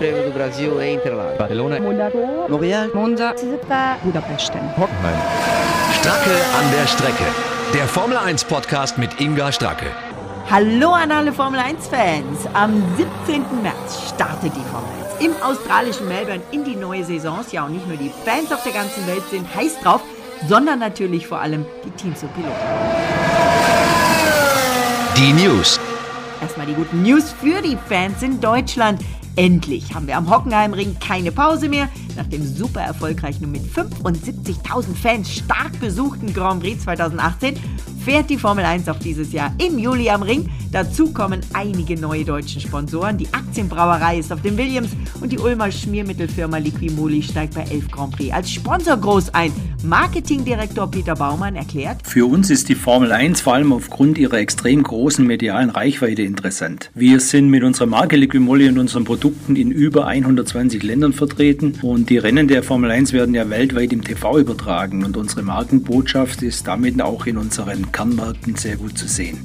Prêmio do Brasil em Interlagos. Barcelona, Montreal, Monza, Budapest. Hockenheim. Stracke an der Strecke. Der Formel 1 Podcast mit Inga Stracke. Hallo an alle Formel 1-Fans! Am 17. März startet die Formel 1 im australischen Melbourne in die neue Saison. Ja, und nicht nur die Fans auf der ganzen Welt sind heiß drauf, sondern natürlich vor allem die Teams und Piloten. Die News. Erstmal die guten News für die Fans in Deutschland. Endlich haben wir am Hockenheimring keine Pause mehr. Nach dem super erfolgreichen und mit 75.000 Fans stark besuchten Grand Prix 2018 fährt die Formel 1 auch dieses Jahr im Juli am Ring. Dazu kommen einige neue deutsche Sponsoren. Die Aktienbrauerei ist auf dem Williams und die Ulmer Schmiermittelfirma Liquimoli steigt bei 11 Grand Prix als Sponsor groß ein. Marketingdirektor Peter Baumann erklärt, Für uns ist die Formel 1 vor allem aufgrund ihrer extrem großen medialen Reichweite interessant. Wir sind mit unserer Marke Liquimolli und unseren Produkten in über 120 Ländern vertreten und die Rennen der Formel 1 werden ja weltweit im TV übertragen und unsere Markenbotschaft ist damit auch in unseren Kernmärkten sehr gut zu sehen.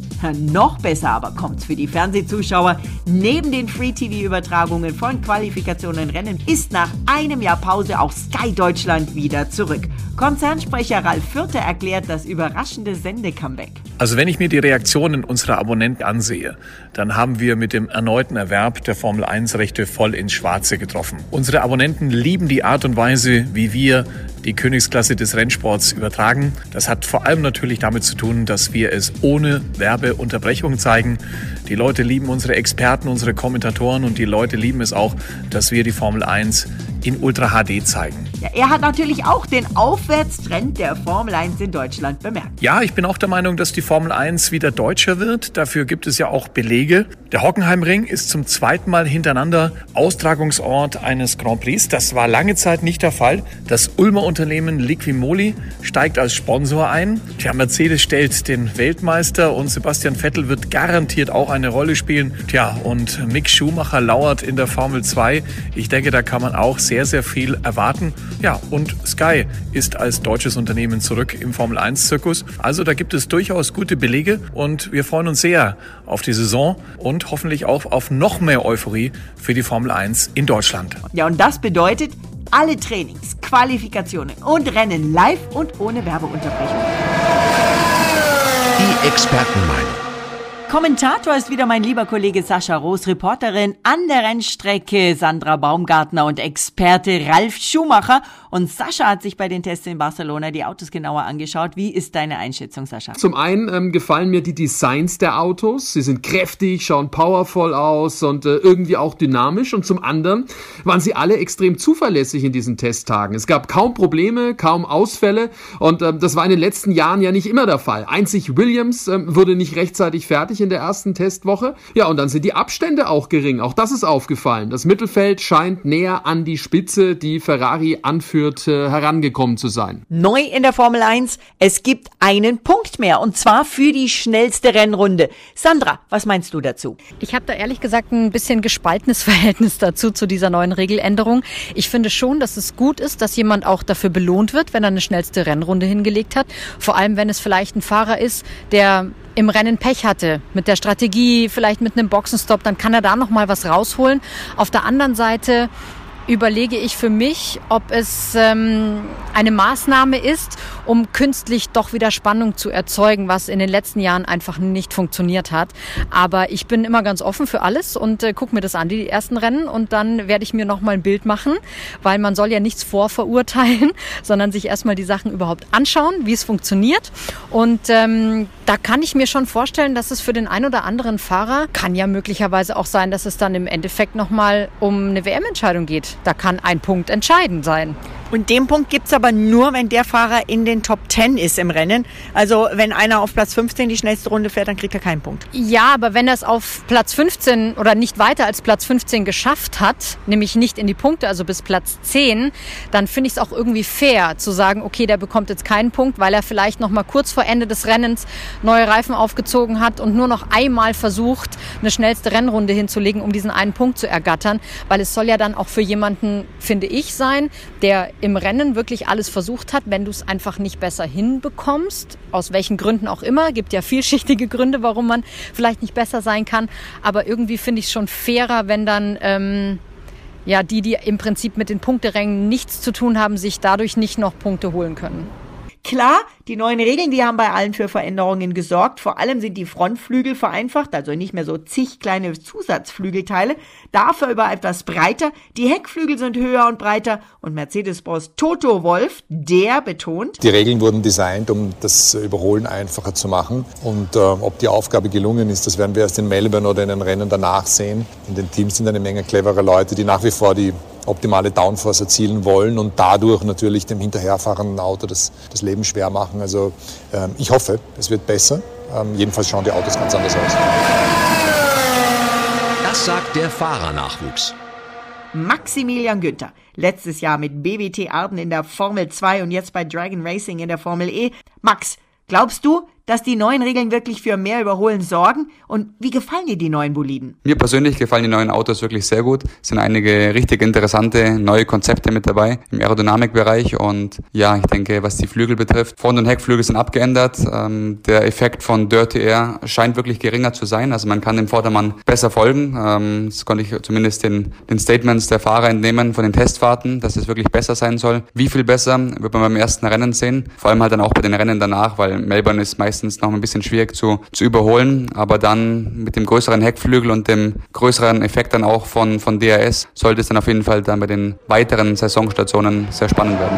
Noch besser aber kommt's für die Fernsehzuschauer. Neben den Free-TV-Übertragungen von Qualifikationen und Rennen ist nach einem Jahr Pause auch Sky Deutschland wieder zurück. Konzernsprecher Ralf Fürte erklärt das überraschende Sende-Comeback. Also wenn ich mir die Reaktionen unserer Abonnenten ansehe, dann haben wir mit dem erneuten Erwerb der Formel 1 Rechte voll ins Schwarze getroffen. Unsere Abonnenten lieben die Art und Weise, wie wir die Königsklasse des Rennsports übertragen. Das hat vor allem natürlich damit zu tun, dass wir es ohne Werbeunterbrechung zeigen. Die Leute lieben unsere Experten, unsere Kommentatoren und die Leute lieben es auch, dass wir die Formel 1 in Ultra HD zeigen. Ja, er hat natürlich auch den Aufwärtstrend der Formel 1 in Deutschland bemerkt. Ja, ich bin auch der Meinung, dass die Formel 1 wieder deutscher wird. Dafür gibt es ja auch Belege. Der Hockenheimring ist zum zweiten Mal hintereinander Austragungsort eines Grand Prix. Das war lange Zeit nicht der Fall. Das Ulmer Unternehmen Liquimoli steigt als Sponsor ein. Tja, Mercedes stellt den Weltmeister und Sebastian Vettel wird garantiert auch eine Rolle spielen. Tja, und Mick Schumacher lauert in der Formel 2. Ich denke, da kann man auch sehr, sehr viel erwarten. Ja, und Sky ist als deutsches Unternehmen zurück im Formel 1-Zirkus. Also da gibt es durchaus gute Belege und wir freuen uns sehr auf die Saison und hoffentlich auch auf noch mehr Euphorie für die Formel 1 in Deutschland. Ja, und das bedeutet alle Trainings, Qualifikationen und Rennen live und ohne Werbeunterbrechung. Die Expertenmeinung. Kommentator ist wieder mein lieber Kollege Sascha Roos, Reporterin an der Rennstrecke Sandra Baumgartner und Experte Ralf Schumacher. Und Sascha hat sich bei den Tests in Barcelona die Autos genauer angeschaut. Wie ist deine Einschätzung, Sascha? Zum einen ähm, gefallen mir die Designs der Autos. Sie sind kräftig, schauen powerful aus und äh, irgendwie auch dynamisch. Und zum anderen waren sie alle extrem zuverlässig in diesen Testtagen. Es gab kaum Probleme, kaum Ausfälle. Und ähm, das war in den letzten Jahren ja nicht immer der Fall. Einzig Williams ähm, wurde nicht rechtzeitig fertig in der ersten Testwoche. Ja, und dann sind die Abstände auch gering. Auch das ist aufgefallen. Das Mittelfeld scheint näher an die Spitze, die Ferrari anführt, äh, herangekommen zu sein. Neu in der Formel 1, es gibt einen Punkt mehr und zwar für die schnellste Rennrunde. Sandra, was meinst du dazu? Ich habe da ehrlich gesagt ein bisschen gespaltenes Verhältnis dazu, zu dieser neuen Regeländerung. Ich finde schon, dass es gut ist, dass jemand auch dafür belohnt wird, wenn er eine schnellste Rennrunde hingelegt hat. Vor allem, wenn es vielleicht ein Fahrer ist, der im Rennen Pech hatte, mit der Strategie, vielleicht mit einem Boxenstopp, dann kann er da noch mal was rausholen. Auf der anderen Seite überlege ich für mich, ob es ähm, eine Maßnahme ist, um künstlich doch wieder Spannung zu erzeugen, was in den letzten Jahren einfach nicht funktioniert hat. Aber ich bin immer ganz offen für alles und äh, gucke mir das an, die ersten Rennen, und dann werde ich mir noch mal ein Bild machen, weil man soll ja nichts vorverurteilen, sondern sich erstmal die Sachen überhaupt anschauen, wie es funktioniert. Und ähm, da kann ich mir schon vorstellen, dass es für den ein oder anderen Fahrer kann ja möglicherweise auch sein, dass es dann im Endeffekt noch mal um eine WM-Entscheidung geht. Da kann ein Punkt entscheidend sein. Und den Punkt gibt's aber nur, wenn der Fahrer in den Top 10 ist im Rennen. Also wenn einer auf Platz 15 die schnellste Runde fährt, dann kriegt er keinen Punkt. Ja, aber wenn er es auf Platz 15 oder nicht weiter als Platz 15 geschafft hat, nämlich nicht in die Punkte, also bis Platz 10, dann finde ich es auch irgendwie fair zu sagen, okay, der bekommt jetzt keinen Punkt, weil er vielleicht noch mal kurz vor Ende des Rennens neue Reifen aufgezogen hat und nur noch einmal versucht, eine schnellste Rennrunde hinzulegen, um diesen einen Punkt zu ergattern, weil es soll ja dann auch für jemanden, finde ich, sein, der im Rennen wirklich alles versucht hat, wenn du es einfach nicht besser hinbekommst, aus welchen Gründen auch immer, gibt ja vielschichtige Gründe, warum man vielleicht nicht besser sein kann, aber irgendwie finde ich es schon fairer, wenn dann ähm, ja, die, die im Prinzip mit den Punkterängen nichts zu tun haben, sich dadurch nicht noch Punkte holen können. Klar, die neuen Regeln, die haben bei allen für Veränderungen gesorgt. Vor allem sind die Frontflügel vereinfacht, also nicht mehr so zig kleine Zusatzflügelteile, dafür aber etwas breiter. Die Heckflügel sind höher und breiter und Mercedes-Boss Toto Wolf, der betont. Die Regeln wurden designt, um das Überholen einfacher zu machen. Und äh, ob die Aufgabe gelungen ist, das werden wir erst in Melbourne oder in den Rennen danach sehen. In den Teams sind eine Menge cleverer Leute, die nach wie vor die optimale Downforce erzielen wollen und dadurch natürlich dem hinterherfahrenden Auto das, das Leben schwer machen. Also ähm, ich hoffe, es wird besser. Ähm, jedenfalls schauen die Autos ganz anders aus. Das sagt der Fahrernachwuchs. Maximilian Günther. Letztes Jahr mit BWT Arden in der Formel 2 und jetzt bei Dragon Racing in der Formel E. Max, Glaubst du, dass die neuen Regeln wirklich für mehr Überholen sorgen? Und wie gefallen dir die neuen Boliden? Mir persönlich gefallen die neuen Autos wirklich sehr gut. Es sind einige richtig interessante neue Konzepte mit dabei im Aerodynamikbereich. Und ja, ich denke, was die Flügel betrifft, Front- und Heckflügel sind abgeändert. Ähm, der Effekt von Dirty Air scheint wirklich geringer zu sein. Also man kann dem Vordermann besser folgen. Ähm, das konnte ich zumindest den, den Statements der Fahrer entnehmen von den Testfahrten, dass es wirklich besser sein soll. Wie viel besser, wird man beim ersten Rennen sehen. Vor allem halt dann auch bei den Rennen danach, weil Melbourne ist meistens noch ein bisschen schwierig zu, zu überholen, aber dann mit dem größeren Heckflügel und dem größeren Effekt dann auch von, von DRS sollte es dann auf jeden Fall dann bei den weiteren Saisonstationen sehr spannend werden.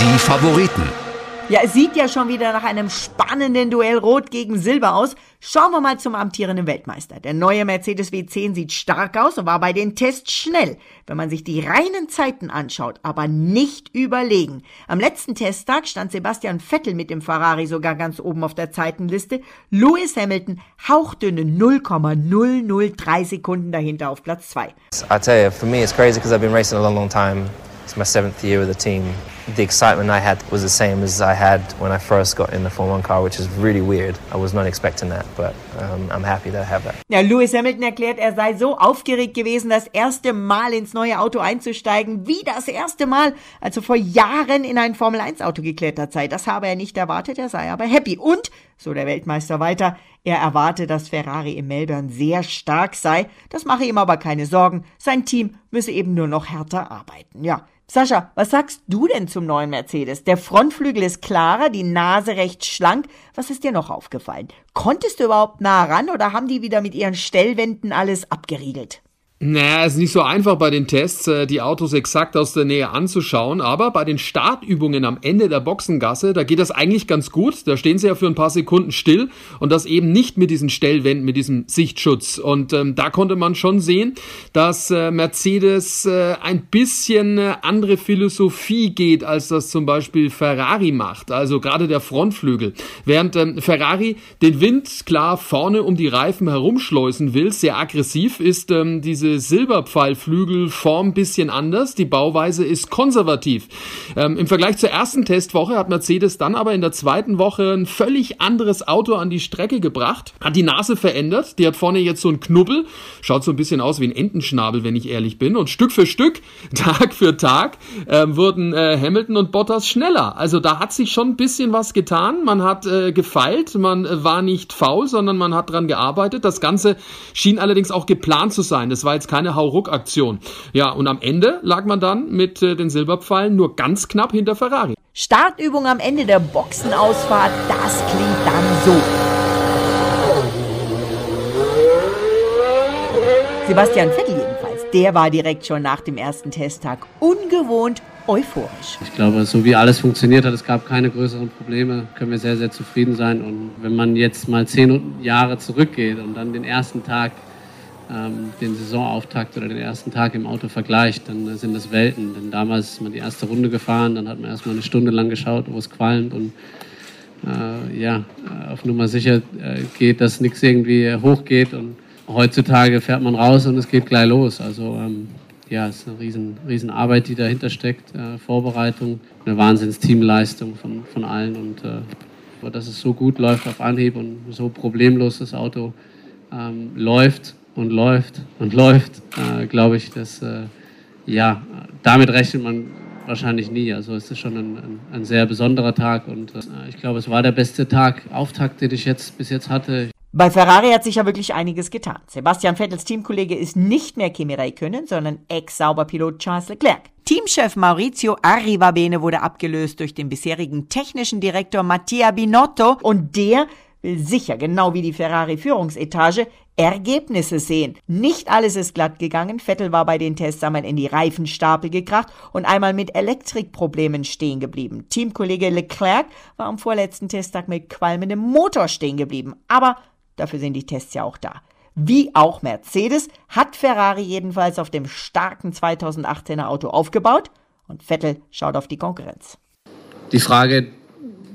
Die Favoriten. Ja, es sieht ja schon wieder nach einem spannenden Duell Rot gegen Silber aus. Schauen wir mal zum amtierenden Weltmeister. Der neue Mercedes W10 sieht stark aus und war bei den Tests schnell, wenn man sich die reinen Zeiten anschaut, aber nicht überlegen. Am letzten Testtag stand Sebastian Vettel mit dem Ferrari sogar ganz oben auf der Zeitenliste. Lewis Hamilton hauchdünne 0,003 Sekunden dahinter auf Platz 2. I tell you, for me it's crazy because I've been racing a long, long time. It's my seventh year with the team. The excitement I had was the same as I had when I first got in the Formula One car, which is really weird. I was not expecting that, but um, I'm happy to have that. Ja, Lewis Hamilton erklärt, er sei so aufgeregt gewesen, das erste Mal ins neue Auto einzusteigen, wie das erste Mal, also vor Jahren in ein Formel 1 Auto geklettert sei. Das habe er nicht erwartet, er sei aber happy. Und, so der Weltmeister weiter, er erwarte, dass Ferrari in Melbourne sehr stark sei. Das mache ihm aber keine Sorgen. Sein Team müsse eben nur noch härter arbeiten. Ja, Sascha, was sagst du denn zum neuen Mercedes? Der Frontflügel ist klarer, die Nase recht schlank. Was ist dir noch aufgefallen? Konntest du überhaupt nah ran oder haben die wieder mit ihren Stellwänden alles abgeriegelt? Naja, ist nicht so einfach bei den Tests, äh, die Autos exakt aus der Nähe anzuschauen, aber bei den Startübungen am Ende der Boxengasse, da geht das eigentlich ganz gut. Da stehen sie ja für ein paar Sekunden still und das eben nicht mit diesen Stellwänden, mit diesem Sichtschutz. Und ähm, da konnte man schon sehen, dass äh, Mercedes äh, ein bisschen äh, andere Philosophie geht, als das zum Beispiel Ferrari macht. Also gerade der Frontflügel. Während ähm, Ferrari den Wind klar vorne um die Reifen herumschleusen will, sehr aggressiv, ist ähm, diese diese Silberpfeilflügelform bisschen anders. Die Bauweise ist konservativ. Ähm, Im Vergleich zur ersten Testwoche hat Mercedes dann aber in der zweiten Woche ein völlig anderes Auto an die Strecke gebracht, hat die Nase verändert. Die hat vorne jetzt so einen Knubbel, schaut so ein bisschen aus wie ein Entenschnabel, wenn ich ehrlich bin. Und Stück für Stück, Tag für Tag, äh, wurden äh, Hamilton und Bottas schneller. Also da hat sich schon ein bisschen was getan. Man hat äh, gefeilt, man äh, war nicht faul, sondern man hat dran gearbeitet. Das Ganze schien allerdings auch geplant zu sein. Das war jetzt keine Hauruck-Aktion. Ja, und am Ende lag man dann mit äh, den Silberpfeilen nur ganz knapp hinter Ferrari. Startübung am Ende der Boxenausfahrt, das klingt dann so. Sebastian Vettel jedenfalls, der war direkt schon nach dem ersten Testtag ungewohnt euphorisch. Ich glaube, so wie alles funktioniert hat, es gab keine größeren Probleme, können wir sehr, sehr zufrieden sein. Und wenn man jetzt mal zehn Jahre zurückgeht und dann den ersten Tag ähm, den Saisonauftakt oder den ersten Tag im Auto vergleicht, dann sind das Welten. Denn damals ist man die erste Runde gefahren, dann hat man erstmal eine Stunde lang geschaut, wo es qualmt und äh, ja, auf Nummer sicher äh, geht, dass nichts irgendwie hochgeht und heutzutage fährt man raus und es geht gleich los. Also ähm, ja, es ist eine riesen, riesen Arbeit, die dahinter steckt, äh, Vorbereitung, eine Wahnsinns-Teamleistung von, von allen und äh, dass es so gut läuft auf Anhieb und so problemlos das Auto ähm, läuft, und läuft und läuft, äh, glaube ich, dass äh, ja, damit rechnet man wahrscheinlich nie. Also es ist schon ein, ein, ein sehr besonderer Tag und äh, ich glaube, es war der beste Tag, Auftakt, den ich jetzt bis jetzt hatte. Bei Ferrari hat sich ja wirklich einiges getan. Sebastian Vettels Teamkollege ist nicht mehr Kimi Räikkönen, sondern Ex-Sauberpilot Charles Leclerc. Teamchef Maurizio Arrivabene wurde abgelöst durch den bisherigen technischen Direktor Mattia Binotto und der will sicher, genau wie die Ferrari-Führungsetage, Ergebnisse sehen. Nicht alles ist glatt gegangen. Vettel war bei den Tests einmal in die Reifenstapel gekracht und einmal mit Elektrikproblemen stehen geblieben. Teamkollege Leclerc war am vorletzten Testtag mit qualmendem Motor stehen geblieben. Aber Dafür sind die Tests ja auch da. Wie auch Mercedes hat Ferrari jedenfalls auf dem starken 2018er Auto aufgebaut und Vettel schaut auf die Konkurrenz. Die Frage,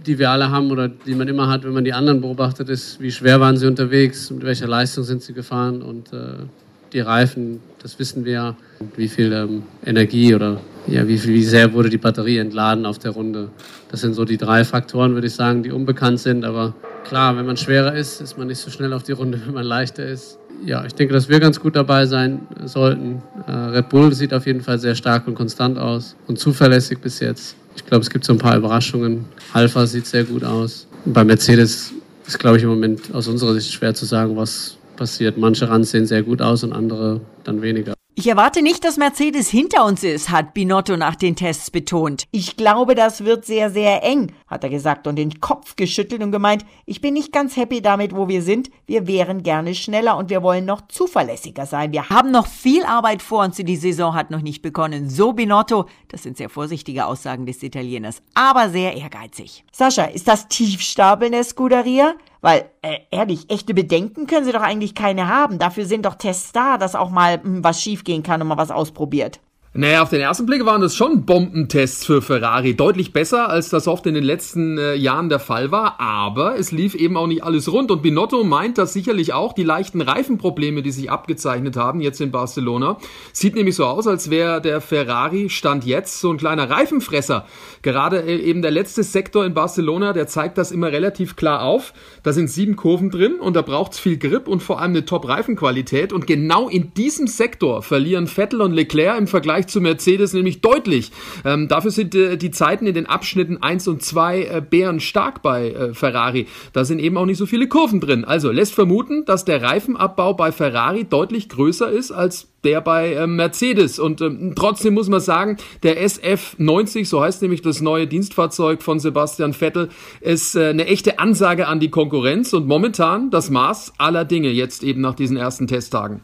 die wir alle haben oder die man immer hat, wenn man die anderen beobachtet, ist, wie schwer waren sie unterwegs, mit welcher Leistung sind sie gefahren und äh, die Reifen, das wissen wir, wie viel ähm, Energie oder ja, wie, wie sehr wurde die Batterie entladen auf der Runde. Das sind so die drei Faktoren, würde ich sagen, die unbekannt sind, aber Klar, wenn man schwerer ist, ist man nicht so schnell auf die Runde, wenn man leichter ist. Ja, ich denke, dass wir ganz gut dabei sein sollten. Äh, Red Bull sieht auf jeden Fall sehr stark und konstant aus und zuverlässig bis jetzt. Ich glaube, es gibt so ein paar Überraschungen. Alpha sieht sehr gut aus. bei Mercedes ist, glaube ich, im Moment aus unserer Sicht schwer zu sagen, was passiert. Manche Runs sehen sehr gut aus und andere dann weniger. Ich erwarte nicht, dass Mercedes hinter uns ist, hat Binotto nach den Tests betont. Ich glaube, das wird sehr, sehr eng, hat er gesagt und den Kopf geschüttelt und gemeint, ich bin nicht ganz happy damit, wo wir sind. Wir wären gerne schneller und wir wollen noch zuverlässiger sein. Wir haben noch viel Arbeit vor uns die Saison hat noch nicht begonnen. So Binotto, das sind sehr vorsichtige Aussagen des Italieners, aber sehr ehrgeizig. Sascha, ist das Tiefstapeln der Scuderia? Weil, äh, ehrlich, echte Bedenken können sie doch eigentlich keine haben. Dafür sind doch Tests da, dass auch mal hm, was schiefgehen kann und mal was ausprobiert. Naja, auf den ersten Blick waren das schon Bombentests für Ferrari. Deutlich besser, als das oft in den letzten äh, Jahren der Fall war. Aber es lief eben auch nicht alles rund. Und Binotto meint das sicherlich auch. Die leichten Reifenprobleme, die sich abgezeichnet haben, jetzt in Barcelona. Sieht nämlich so aus, als wäre der Ferrari Stand jetzt so ein kleiner Reifenfresser. Gerade äh, eben der letzte Sektor in Barcelona, der zeigt das immer relativ klar auf. Da sind sieben Kurven drin und da braucht's viel Grip und vor allem eine Top-Reifenqualität. Und genau in diesem Sektor verlieren Vettel und Leclerc im Vergleich Vergleich zu Mercedes nämlich deutlich. Ähm, dafür sind äh, die Zeiten in den Abschnitten 1 und 2 äh, bären stark bei äh, Ferrari. Da sind eben auch nicht so viele Kurven drin. Also lässt vermuten, dass der Reifenabbau bei Ferrari deutlich größer ist als der bei äh, Mercedes. Und ähm, trotzdem muss man sagen, der SF90, so heißt nämlich das neue Dienstfahrzeug von Sebastian Vettel, ist äh, eine echte Ansage an die Konkurrenz und momentan das Maß aller Dinge jetzt eben nach diesen ersten Testtagen.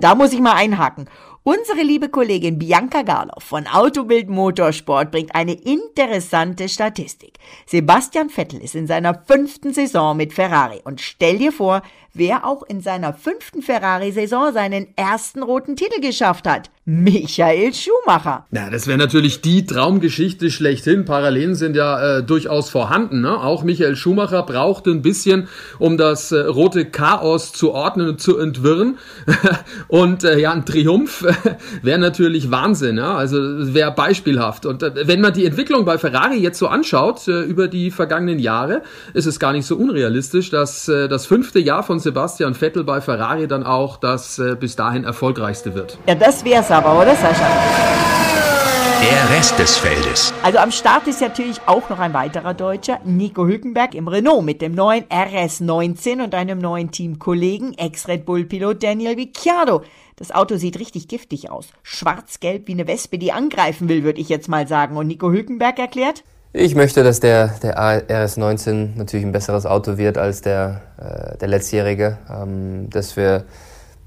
Da muss ich mal einhaken. Unsere liebe Kollegin Bianca Garloff von Autobild Motorsport bringt eine interessante Statistik. Sebastian Vettel ist in seiner fünften Saison mit Ferrari und stell dir vor, wer auch in seiner fünften Ferrari-Saison seinen ersten roten Titel geschafft hat. Michael Schumacher. Ja, das wäre natürlich die Traumgeschichte schlechthin. Parallelen sind ja äh, durchaus vorhanden. Ne? Auch Michael Schumacher brauchte ein bisschen, um das äh, rote Chaos zu ordnen und zu entwirren. und äh, ja, ein Triumph wäre natürlich Wahnsinn. Ja? Also wäre beispielhaft. Und äh, wenn man die Entwicklung bei Ferrari jetzt so anschaut äh, über die vergangenen Jahre, ist es gar nicht so unrealistisch, dass äh, das fünfte Jahr von Sebastian Vettel bei Ferrari dann auch das bis dahin erfolgreichste wird. Ja, das wär's aber, oder Sascha? Der Rest des Feldes. Also am Start ist natürlich auch noch ein weiterer Deutscher, Nico Hülkenberg im Renault mit dem neuen RS19 und einem neuen Teamkollegen, Ex-Red Bull-Pilot Daniel Ricciardo. Das Auto sieht richtig giftig aus. Schwarz-gelb wie eine Wespe, die angreifen will, würde ich jetzt mal sagen. Und Nico Hülkenberg erklärt? Ich möchte, dass der, der RS19 natürlich ein besseres Auto wird als der, äh, der letztjährige. Ähm, dass wir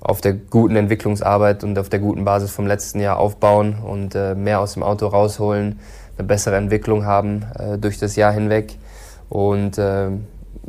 auf der guten Entwicklungsarbeit und auf der guten Basis vom letzten Jahr aufbauen und äh, mehr aus dem Auto rausholen, eine bessere Entwicklung haben äh, durch das Jahr hinweg. Und äh,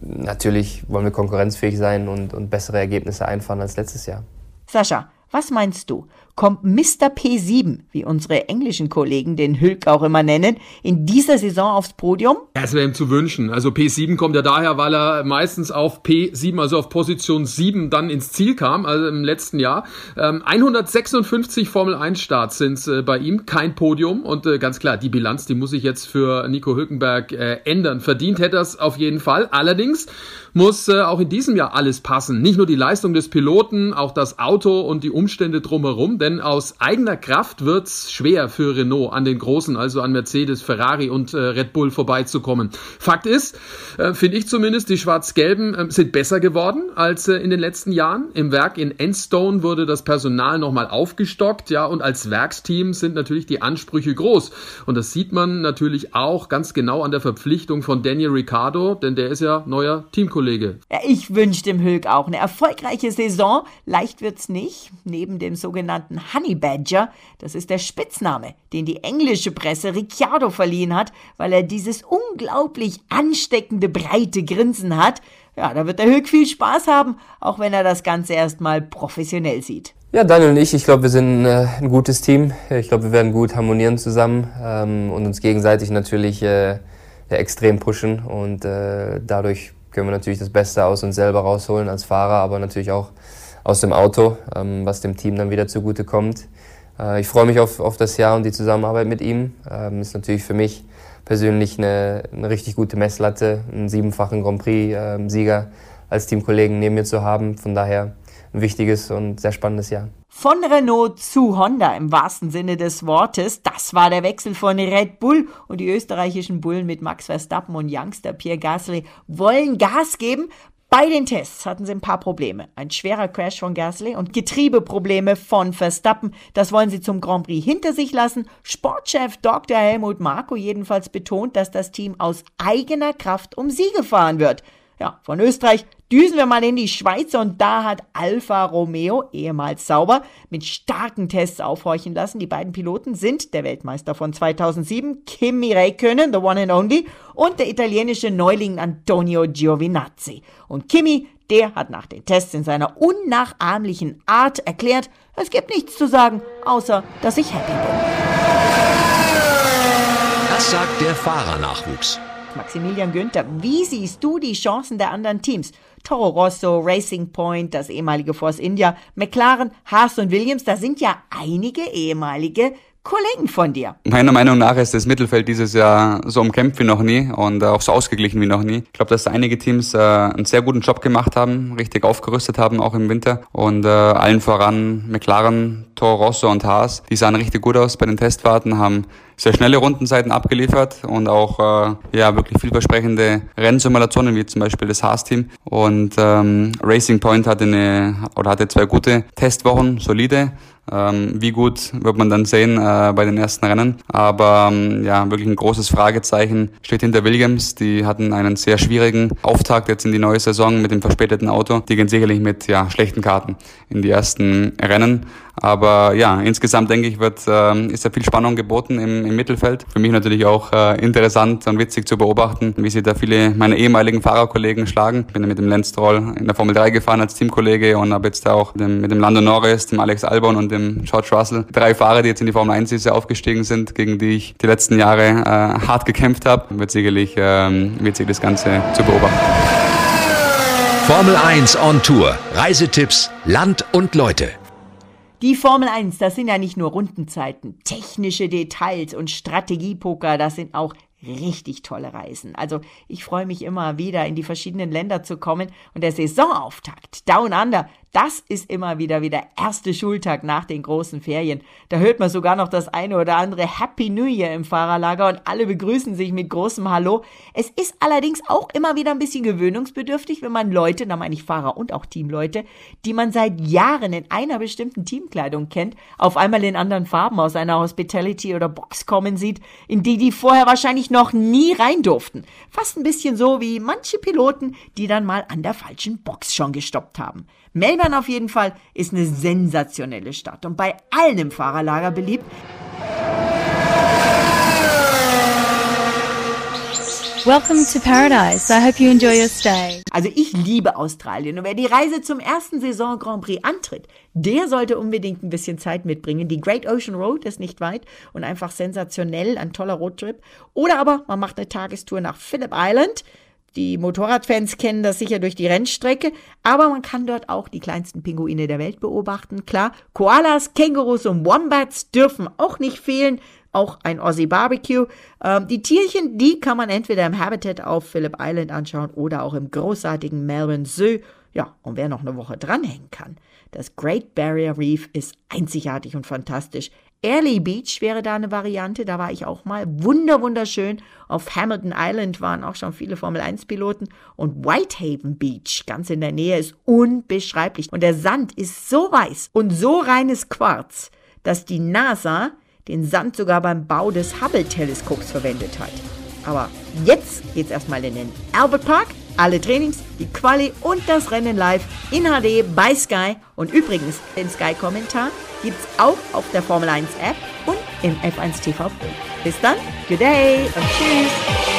natürlich wollen wir konkurrenzfähig sein und, und bessere Ergebnisse einfahren als letztes Jahr. Sascha, was meinst du? Kommt Mr. P7, wie unsere englischen Kollegen den Hülk auch immer nennen, in dieser Saison aufs Podium? Das wäre ihm zu wünschen. Also P7 kommt ja daher, weil er meistens auf P7, also auf Position 7 dann ins Ziel kam, also im letzten Jahr. Ähm, 156 Formel 1 Starts sind äh, bei ihm, kein Podium und äh, ganz klar, die Bilanz, die muss sich jetzt für Nico Hülkenberg äh, ändern. Verdient hätte er es auf jeden Fall. Allerdings muss äh, auch in diesem Jahr alles passen. Nicht nur die Leistung des Piloten, auch das Auto und die Umstände drumherum, denn aus eigener Kraft wird's schwer für Renault an den Großen, also an Mercedes, Ferrari und äh, Red Bull vorbeizukommen. Fakt ist, äh, finde ich zumindest, die Schwarz-Gelben äh, sind besser geworden als äh, in den letzten Jahren. Im Werk in Enstone wurde das Personal nochmal aufgestockt, ja, und als Werksteam sind natürlich die Ansprüche groß. Und das sieht man natürlich auch ganz genau an der Verpflichtung von Daniel Ricciardo, denn der ist ja neuer Teamkollege. Ja, ich wünsche dem Hülk auch eine erfolgreiche Saison. Leicht wird's nicht. Neben dem sogenannten Honey Badger, das ist der Spitzname, den die englische Presse Ricciardo verliehen hat, weil er dieses unglaublich ansteckende breite Grinsen hat. Ja, da wird der Hülk viel Spaß haben, auch wenn er das Ganze erstmal professionell sieht. Ja, Daniel und ich, ich glaube, wir sind äh, ein gutes Team. Ich glaube, wir werden gut harmonieren zusammen ähm, und uns gegenseitig natürlich äh, extrem pushen und äh, dadurch können wir natürlich das Beste aus uns selber rausholen als Fahrer, aber natürlich auch aus dem Auto, ähm, was dem Team dann wieder zugute kommt. Äh, ich freue mich auf, auf das Jahr und die Zusammenarbeit mit ihm. Ähm, ist natürlich für mich persönlich eine, eine richtig gute Messlatte, einen siebenfachen Grand Prix-Sieger ähm, als Teamkollegen neben mir zu haben. Von daher ein wichtiges und sehr spannendes Jahr. Von Renault zu Honda im wahrsten Sinne des Wortes. Das war der Wechsel von Red Bull und die österreichischen Bullen mit Max Verstappen und Youngster Pierre Gasly wollen Gas geben. Bei den Tests hatten sie ein paar Probleme. Ein schwerer Crash von Gasly und Getriebeprobleme von Verstappen. Das wollen sie zum Grand Prix hinter sich lassen. Sportchef Dr. Helmut Marko jedenfalls betont, dass das Team aus eigener Kraft um Siege fahren wird. Ja, von Österreich düsen wir mal in die Schweiz und da hat Alfa Romeo, ehemals sauber, mit starken Tests aufhorchen lassen. Die beiden Piloten sind der Weltmeister von 2007, Kimi Räikkönen, the one and only, und der italienische Neuling Antonio Giovinazzi. Und Kimi, der hat nach den Tests in seiner unnachahmlichen Art erklärt, es gibt nichts zu sagen, außer dass ich happy bin. Das sagt der Fahrernachwuchs. Maximilian Günther, wie siehst du die Chancen der anderen Teams? Toro Rosso, Racing Point, das ehemalige Force India, McLaren, Haas und Williams, da sind ja einige ehemalige Kollegen von dir. Meiner Meinung nach ist das Mittelfeld dieses Jahr so umkämpft wie noch nie und auch so ausgeglichen wie noch nie. Ich glaube, dass einige Teams äh, einen sehr guten Job gemacht haben, richtig aufgerüstet haben, auch im Winter. Und äh, allen voran McLaren, Toro Rosso und Haas, die sahen richtig gut aus bei den Testfahrten, haben sehr schnelle Rundenzeiten abgeliefert und auch äh, ja wirklich vielversprechende Rennsimulationen wie zum Beispiel das Haas-Team. Und ähm, Racing Point hatte eine oder hatte zwei gute Testwochen, solide. Ähm, wie gut wird man dann sehen äh, bei den ersten Rennen. Aber ähm, ja, wirklich ein großes Fragezeichen steht hinter Williams. Die hatten einen sehr schwierigen Auftakt jetzt in die neue Saison mit dem verspäteten Auto. Die gehen sicherlich mit ja, schlechten Karten in die ersten Rennen. Aber ja, insgesamt denke ich, wird, äh, ist da viel Spannung geboten im, im Mittelfeld. Für mich natürlich auch äh, interessant und witzig zu beobachten, wie sich da viele meiner ehemaligen Fahrerkollegen schlagen. Ich bin mit dem Lance Stroll in der Formel 3 gefahren als Teamkollege und habe jetzt auch mit dem, mit dem Lando Norris, dem Alex Albon und dem George Russell drei Fahrer, die jetzt in die Formel 1 dieses Jahr aufgestiegen sind, gegen die ich die letzten Jahre äh, hart gekämpft habe. Wird sicherlich ähm, witzig, das Ganze zu beobachten. Formel 1 on Tour. Reisetipps, Land und Leute. Die Formel 1, das sind ja nicht nur Rundenzeiten, technische Details und Strategiepoker, das sind auch richtig tolle Reisen. Also ich freue mich immer wieder in die verschiedenen Länder zu kommen und der Saisonauftakt Down Under, das ist immer wieder wie der erste Schultag nach den großen Ferien. Da hört man sogar noch das eine oder andere Happy New Year im Fahrerlager und alle begrüßen sich mit großem Hallo. Es ist allerdings auch immer wieder ein bisschen gewöhnungsbedürftig, wenn man Leute, da meine ich Fahrer und auch Teamleute, die man seit Jahren in einer bestimmten Teamkleidung kennt, auf einmal in anderen Farben aus einer Hospitality oder Box kommen sieht, in die die vorher wahrscheinlich noch nie rein durften. Fast ein bisschen so wie manche Piloten, die dann mal an der falschen Box schon gestoppt haben. Melbourne auf jeden Fall ist eine sensationelle Stadt und bei allen im Fahrerlager beliebt. Welcome to Paradise. I hope you enjoy your stay. Also ich liebe Australien und wer die Reise zum ersten Saison Grand Prix antritt, der sollte unbedingt ein bisschen Zeit mitbringen. Die Great Ocean Road ist nicht weit und einfach sensationell, ein toller Roadtrip. Oder aber man macht eine Tagestour nach Phillip Island. Die Motorradfans kennen das sicher durch die Rennstrecke, aber man kann dort auch die kleinsten Pinguine der Welt beobachten. Klar, Koalas, Kängurus und Wombats dürfen auch nicht fehlen. Auch ein Aussie Barbecue. Ähm, die Tierchen, die kann man entweder im Habitat auf Phillip Island anschauen oder auch im großartigen Melbourne Zoo. Ja, und wer noch eine Woche dranhängen kann, das Great Barrier Reef ist einzigartig und fantastisch. Early Beach wäre da eine Variante, da war ich auch mal. Wunder, wunderschön. Auf Hamilton Island waren auch schon viele Formel-1-Piloten. Und Whitehaven Beach, ganz in der Nähe, ist unbeschreiblich. Und der Sand ist so weiß und so reines Quarz, dass die NASA den Sand sogar beim Bau des Hubble-Teleskops verwendet hat. Aber jetzt geht's erstmal in den Albert Park. Alle Trainings, die Quali und das Rennen live in HD bei Sky. Und übrigens, den Sky-Kommentar gibt's auch auf der Formel 1 App und im F1 TV. Bis dann, good day und tschüss.